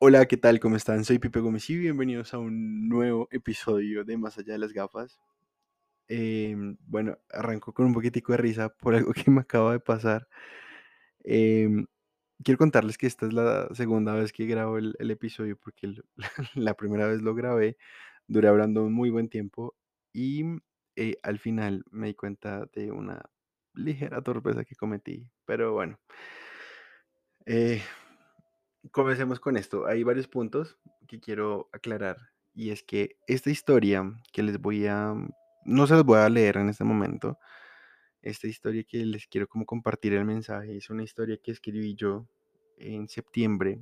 Hola, ¿qué tal? ¿Cómo están? Soy Pipe Gómez y bienvenidos a un nuevo episodio de Más allá de las gafas. Em, bueno, arranco con un poquitico de risa por algo que me acaba de pasar. Em, quiero contarles que esta es la segunda vez que grabo el, episodio porque la primera vez lo grabé, duré hablando un muy buen tiempo y eh, al final me di cuenta de una ligera torpeza que cometí. Pero bueno, eh, Comencemos con esto. Hay varios puntos que quiero aclarar y es que esta historia que les voy a, no se las voy a leer en este momento, esta historia que les quiero como compartir el mensaje es una historia que escribí yo en septiembre,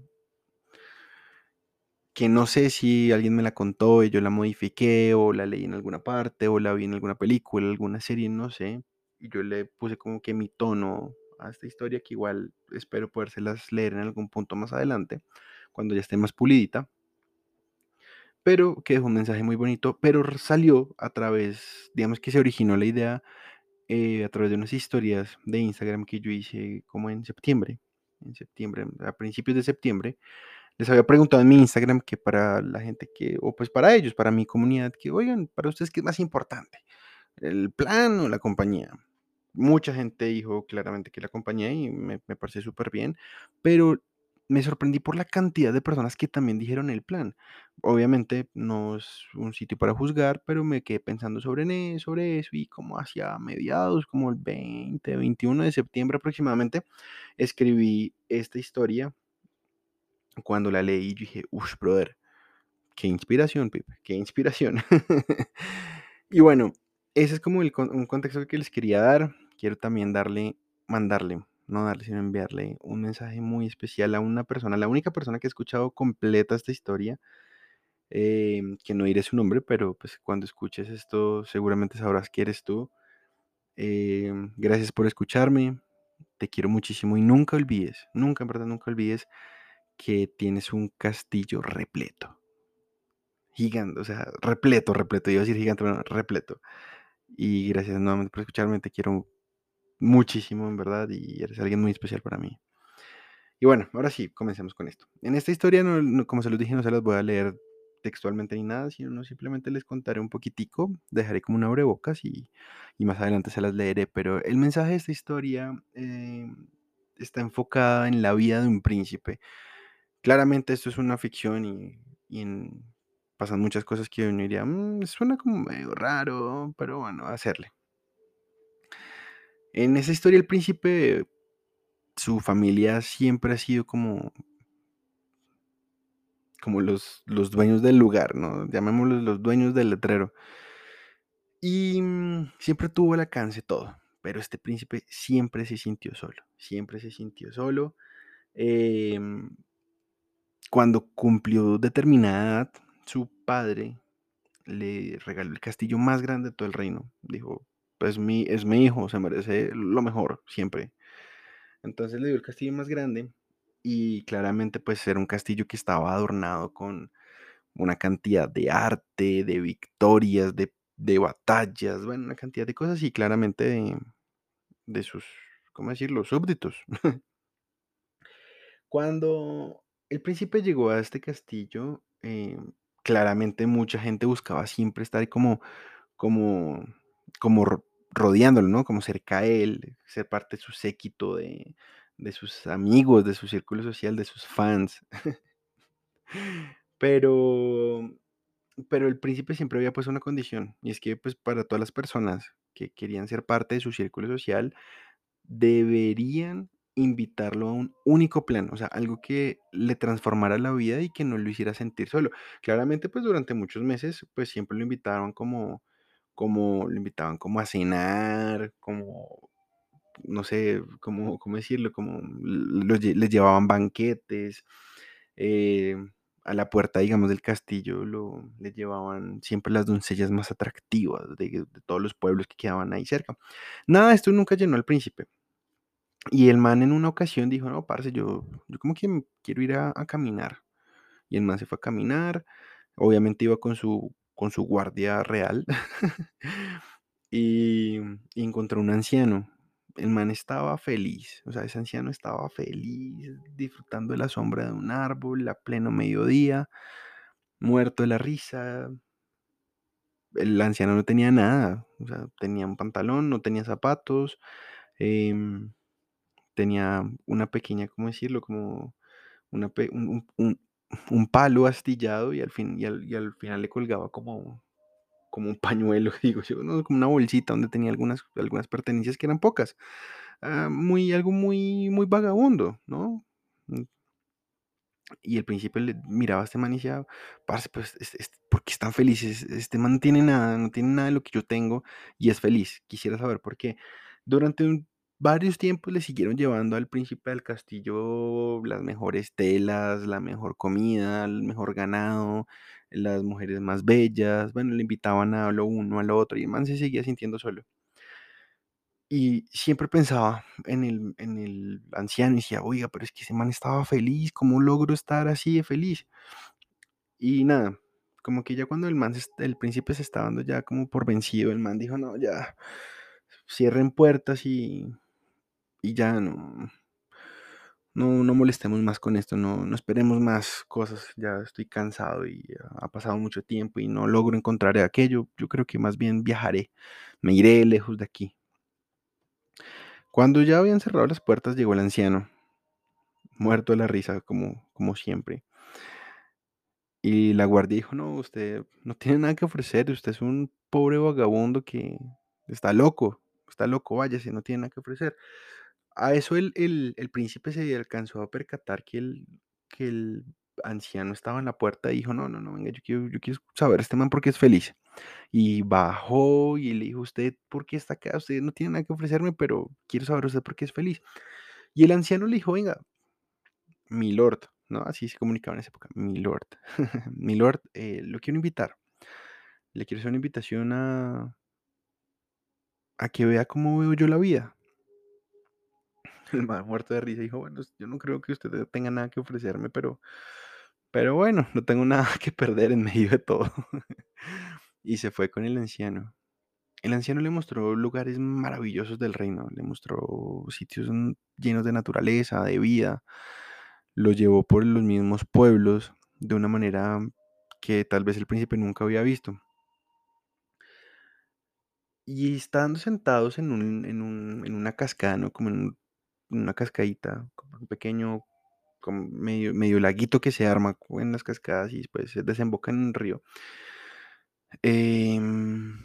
que no sé si alguien me la contó y yo la modifiqué o la leí en alguna parte o la vi en alguna película, alguna serie, no sé, y yo le puse como que mi tono a esta historia que igual espero podérselas leer en algún punto más adelante, cuando ya esté más pulidita. pero que dejó un mensaje muy bonito, pero salió a través, digamos que se originó la idea eh, a través de unas historias de Instagram que yo hice como en septiembre, en septiembre, a principios de septiembre. Les había preguntado en mi Instagram que para la gente que, o pues para ellos, para mi comunidad, que oigan, para ustedes, ¿qué es más importante? ¿El plan o la compañía? Mucha gente dijo claramente que la compañía y me, me parece súper bien, pero me sorprendí por la cantidad de personas que también dijeron el plan. Obviamente no es un sitio para juzgar, pero me quedé pensando sobre, sobre eso y como hacia mediados, como el 20, 21 de septiembre aproximadamente, escribí esta historia. Cuando la leí, dije, uff, brother, qué inspiración, Pipe, qué inspiración. y bueno, ese es como un contexto que les quería dar. Quiero también darle, mandarle, no darle, sino enviarle un mensaje muy especial a una persona, la única persona que ha escuchado completa esta historia, eh, que no diré su nombre, pero pues cuando escuches esto seguramente sabrás que eres tú. Eh, gracias por escucharme, te quiero muchísimo y nunca olvides, nunca, en verdad, nunca olvides que tienes un castillo repleto gigante, o sea, repleto, repleto, iba a decir gigante, pero no, repleto. Y gracias nuevamente por escucharme, te quiero muchísimo, en verdad, y eres alguien muy especial para mí. Y bueno, ahora sí, comencemos con esto. En esta historia, no, como se los dije, no se las voy a leer textualmente ni nada, sino no, simplemente les contaré un poquitico, dejaré como un abrebocas y, y más adelante se las leeré, pero el mensaje de esta historia eh, está enfocada en la vida de un príncipe. Claramente esto es una ficción y, pasan muchas cosas que uno diría, "Mm, suena como medio raro, pero bueno, hacerle. En esa historia el príncipe, su familia siempre ha sido como, como los, los dueños del lugar, ¿no? Llamémoslos los dueños del letrero. Y mm, siempre tuvo el alcance todo, pero este príncipe siempre se sintió solo, siempre se sintió solo. Em, cuando cumplió determinada edad, su padre le regaló el castillo más grande de todo el reino. Dijo, pues mi, es mi hijo, se merece lo mejor siempre. Entonces le dio el castillo más grande y claramente pues era un castillo que estaba adornado con una cantidad de arte, de victorias, de, de batallas, bueno, una cantidad de cosas y claramente de, de sus, ¿cómo decirlo?, súbditos. Cuando el príncipe llegó a este castillo, eh, claramente mucha gente buscaba siempre estar como, como, como rodeándolo, ¿no? Como cerca a él, ser parte de su séquito, de, de sus amigos, de su círculo social, de sus fans. Pero, pero el príncipe siempre había puesto una condición, y es que pues para todas las personas que querían ser parte de su círculo social, deberían invitarlo a un único plan, o sea, algo que le transformara la vida y que no lo hiciera sentir solo. Claramente, pues durante muchos meses, pues siempre lo invitaban como, como, lo invitaban como a cenar, como, no sé, como, cómo decirlo, como los les llevaban banquetes, eh, a la puerta, digamos, del castillo, lo, le llevaban siempre las doncellas más atractivas de, todos los pueblos que quedaban ahí cerca. Nada esto nunca llenó al príncipe. Y el man en una ocasión dijo, no, parce, yo, yo como que quiero ir a, a caminar. Y el man se fue a caminar, obviamente iba con su, con su guardia real y, encontró un anciano. el man estaba feliz, o sea, ese anciano estaba feliz, disfrutando de la sombra de un árbol a pleno mediodía, muerto de la risa. El anciano no tenía nada, tenía un pantalón, no tenía zapatos, em, tenía una pequeña, ¿cómo decirlo? Como una un- un- palo astillado y al, fin, y al, y al final le colgaba como, como un pañuelo, digo yo, ¿no? como una bolsita donde tenía algunas, algunas pertenencias que eran pocas. Ah, muy, algo muy, muy vagabundo, ¿no? Mm, Y el príncipe le miraba a este man y decía, parce, pues, es- es- ¿por qué están felices? Este man no tiene nada, no tiene nada de lo que yo tengo y es feliz. Quisiera saber por qué. Durante un- varios tiempos le siguieron llevando al príncipe del castillo las mejores telas, la mejor comida, el mejor ganado, las mujeres más bellas. Bueno, le invitaban a lo uno, a lo otro y el man se seguía sintiendo solo. Y siempre pensaba en el, en el anciano y decía, oiga, pero es que ese man estaba feliz, ¿cómo logro estar así de feliz? Y nada, como que ya cuando el man, el príncipe se estaba dando ya como por vencido, el man dijo, no, ya, cierren puertas y, y ya no, no, no molestemos más con esto, no, no esperemos más cosas, ya estoy cansado y ha pasado mucho tiempo y no logro encontrar aquello, yo creo que más bien viajaré, me iré lejos de aquí. Cuando ya habían cerrado las puertas, llegó el anciano muerto de la risa, como, como siempre. Y la guardia dijo, no, usted no tiene nada que ofrecer, usted es un pobre vagabundo que está loco, está loco, váyase, no tiene nada que ofrecer. A eso el, el, el príncipe se alcanzó a percatar que el, que el anciano estaba en la puerta y dijo, no, no, no, venga, yo quiero, yo quiero saber este man porque es feliz. Y bajó y le dijo, usted, ¿por qué está acá? Usted no tiene nada que ofrecerme, pero quiero saber usted por qué es feliz. Y el anciano le dijo, venga, mi lord, ¿no? Así se comunicaba en esa época, mi lord. mi lord, eh, lo quiero invitar. Le quiero hacer una invitación a, a que vea cómo veo yo la vida. El man muerto de risa dijo, bueno, yo no creo que usted tenga nada que ofrecerme, pero, pero bueno, no tengo nada que perder en medio de todo. y se fue con el anciano. El anciano le mostró lugares maravillosos del reino, le mostró sitios mm, llenos de naturaleza, de vida, lo llevó por los mismos pueblos de una manera que tal vez el príncipe nunca había visto. Y estando sentados en, un, en, un, en una cascada, ¿no? Como en, un- una cascadita, un pequeño, medio, medio laguito que se arma en las cascadas y después se desemboca en un río. em,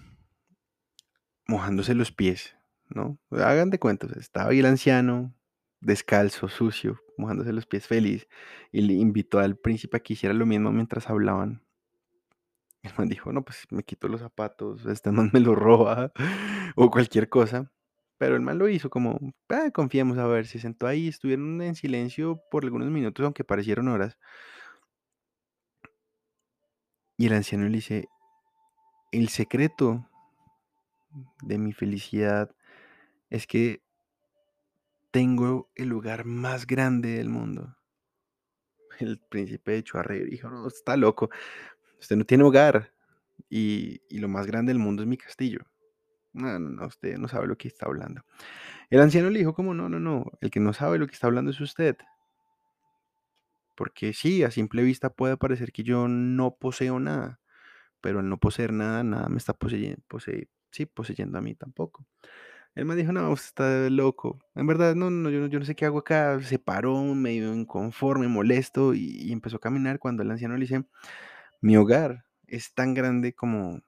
mojándose los pies, ¿no? Hagan de sea, estaba ahí el anciano, descalzo, sucio, mojándose los pies feliz, y le invitó al príncipe a que hiciera lo mismo mientras hablaban. El man dijo, no, pues me quito los zapatos, este man me lo roba, o cualquier cosa. Pero el man lo hizo como, ah, confiemos a ver, se sentó ahí, estuvieron en silencio por algunos minutos, aunque parecieron horas. Y el anciano le dice, el secreto de mi felicidad es que tengo el lugar más grande del mundo. El príncipe echó a reír dijo, no, está loco, usted no tiene hogar y, y lo más grande del mundo es mi castillo. No, no, usted no sabe lo que está hablando. El anciano le dijo como, no, no, no, el que no sabe lo que está hablando es usted. Porque sí, a simple vista puede parecer que yo no poseo nada, pero al no poseer nada, nada me está poseyendo, sí, poseyendo a mí tampoco. Él me dijo, no, usted está loco. En verdad, no, no, yo, yo no sé qué hago acá. Se paró, medio inconforme, molesto, y, y empezó a caminar cuando el anciano le dice, mi hogar es tan grande como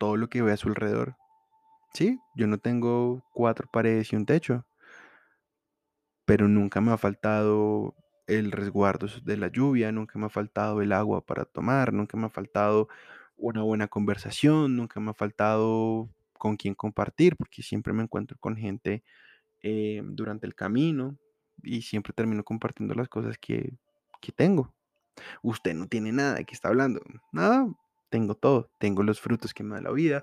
todo lo que ve a su alrededor. Sí, yo no tengo cuatro paredes y un techo, pero nunca me ha faltado el resguardo de la lluvia, nunca me ha faltado el agua para tomar, nunca me ha faltado una buena conversación, nunca me ha faltado con quien compartir, porque siempre me encuentro con gente eh, durante el camino y siempre termino compartiendo las cosas que, que tengo. Usted no tiene nada, ¿de qué está hablando? Nada, tengo todo, tengo los frutos que me da la vida,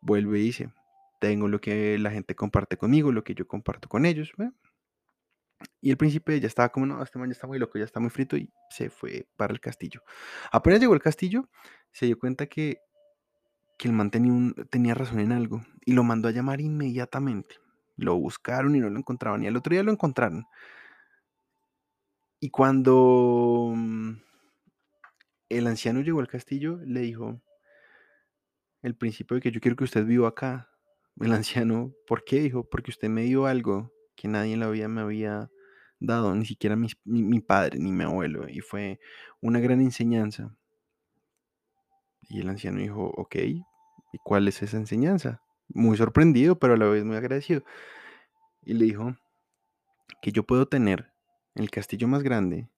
vuelve y dice, tengo lo que la gente comparte conmigo, lo que yo comparto con ellos. ¿ve? Y el príncipe ya estaba como, no, este man ya está muy loco, ya está muy frito y se fue para el castillo. Apenas llegó al castillo, se dio cuenta que, que el man tenía, tenía razón en algo y lo mandó a llamar inmediatamente. Lo buscaron y no lo encontraban. Y al otro día lo encontraron. Y cuando mm, el anciano llegó al castillo, le dijo, el principio de que yo quiero que usted viva acá. El anciano, ¿por qué? Dijo, porque usted me dio algo que nadie en la vida me había dado, ni siquiera mi, mi padre ni mi abuelo. Y fue una gran enseñanza. Y el anciano dijo, ok, ¿y cuál es esa enseñanza? Muy sorprendido, pero a la vez muy agradecido. Y le dijo que yo puedo tener el castillo más grande,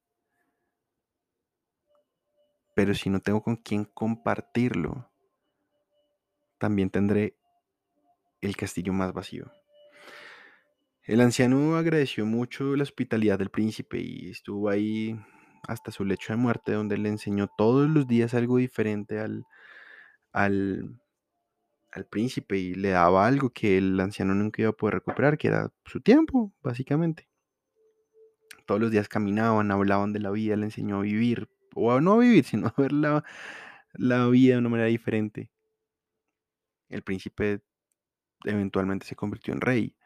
pero si no tengo con quién compartirlo, también tendré el castillo más vacío. El anciano agradeció mucho la hospitalidad del príncipe y estuvo ahí hasta su lecho de muerte, donde le enseñó todos los días algo diferente al, al, al príncipe y le daba algo que el anciano nunca iba a poder recuperar, que era su tiempo, básicamente. Todos los días caminaban, hablaban de la vida, le enseñó a vivir, o no vivir, sino a ver la, la vida de una manera diferente. El príncipe eventualmente se convirtió en rey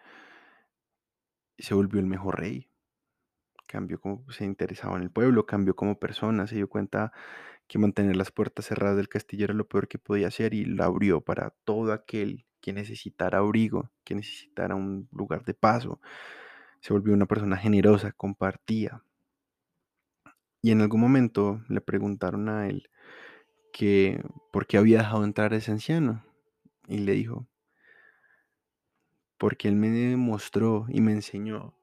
y se volvió el mejor rey. Cambió como se interesaba en el pueblo, cambió como persona, se dio cuenta que mantener las puertas cerradas del castillo era lo peor que podía hacer y la abrió para todo aquel que necesitara abrigo, que necesitara un lugar de paso. Se volvió una persona generosa, compartía. Y en algún momento le preguntaron a él que por qué había dejado entrar a ese anciano. Y le dijo, porque él me demostró y me enseñó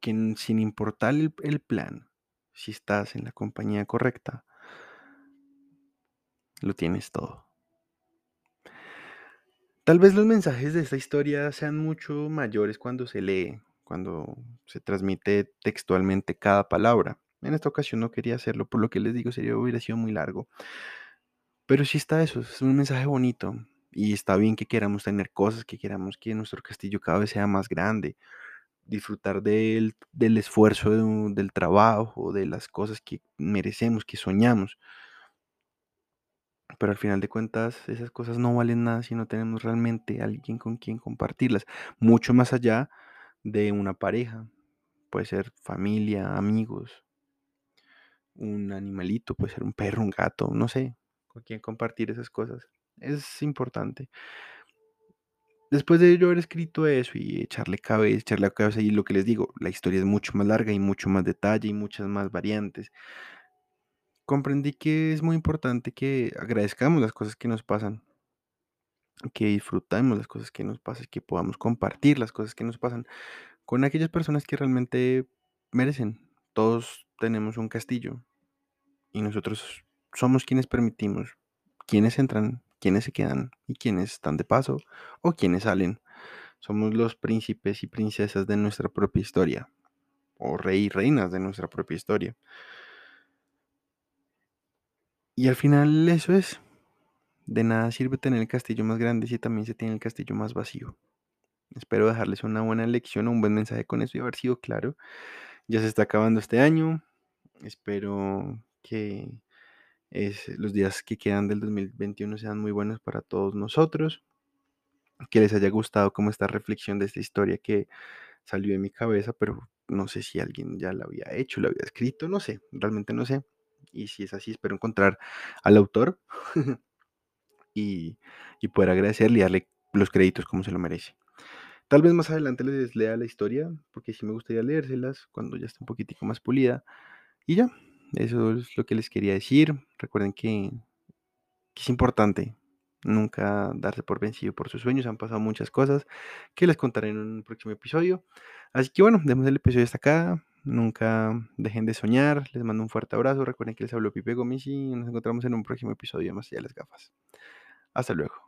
que sin importar el plan, si estás en la compañía correcta, lo tienes todo. Tal vez los mensajes de esta historia sean mucho mayores cuando se lee, cuando se transmite textualmente cada palabra. En esta ocasión no quería hacerlo, por lo que les digo, sería hubiera sido muy largo. Pero sí está eso, es un mensaje bonito. Y está bien que queramos tener cosas, que queramos que nuestro castillo cada vez sea más grande, disfrutar del, del esfuerzo del trabajo, de las cosas que merecemos, que soñamos. Pero al final de cuentas, esas cosas no valen nada si no tenemos realmente alguien con quien compartirlas. Mucho más allá de una pareja. Puede ser familia, amigos, un animalito, puede ser un perro, un gato, no sé, con quien compartir esas cosas. Es importante. Después de yo haber escrito eso y echarle cabeza, echarle cabeza y lo que les digo, la historia es mucho más larga y mucho más detalle y muchas más variantes. Comprendí que es muy importante que agradezcamos las cosas que nos pasan, que disfrutemos las cosas que nos pasan, que podamos compartir las cosas que nos pasan con aquellas personas que realmente merecen. Todos tenemos un castillo y nosotros somos quienes permitimos, quienes entran, quienes se quedan y quienes están de paso o quienes salen. Somos los príncipes y princesas de nuestra propia historia o rey y reinas de nuestra propia historia. Y al final eso es. De nada sirve tener el castillo más grande si también se tiene el castillo más vacío. Espero dejarles una buena lección o un buen mensaje con eso y haber sido claro. Ya se está acabando este año. Espero que los días que quedan del 2021 sean muy buenos para todos nosotros. Que les haya gustado como esta reflexión de esta historia que salió de mi cabeza, pero no sé si alguien ya la había hecho, la había escrito, no sé, realmente no sé y si es así, espero encontrar al autor y, poder agradecerle y darle los créditos como se lo merece. Tal vez más adelante les lea la historia, porque sí me gustaría leérselas cuando ya esté un poquitico más pulida. Y ya, eso es lo que les quería decir. Recuerden que, que es importante nunca darse por vencido por sus sueños. Han pasado muchas cosas que les contaré en un próximo episodio. Así que bueno, demos el episodio hasta acá. Nunca dejen de soñar. Les mando un fuerte abrazo. Recuerden que les habló Pipe Gómez y nos encontramos en un próximo episodio más allá de las gafas. Hasta luego.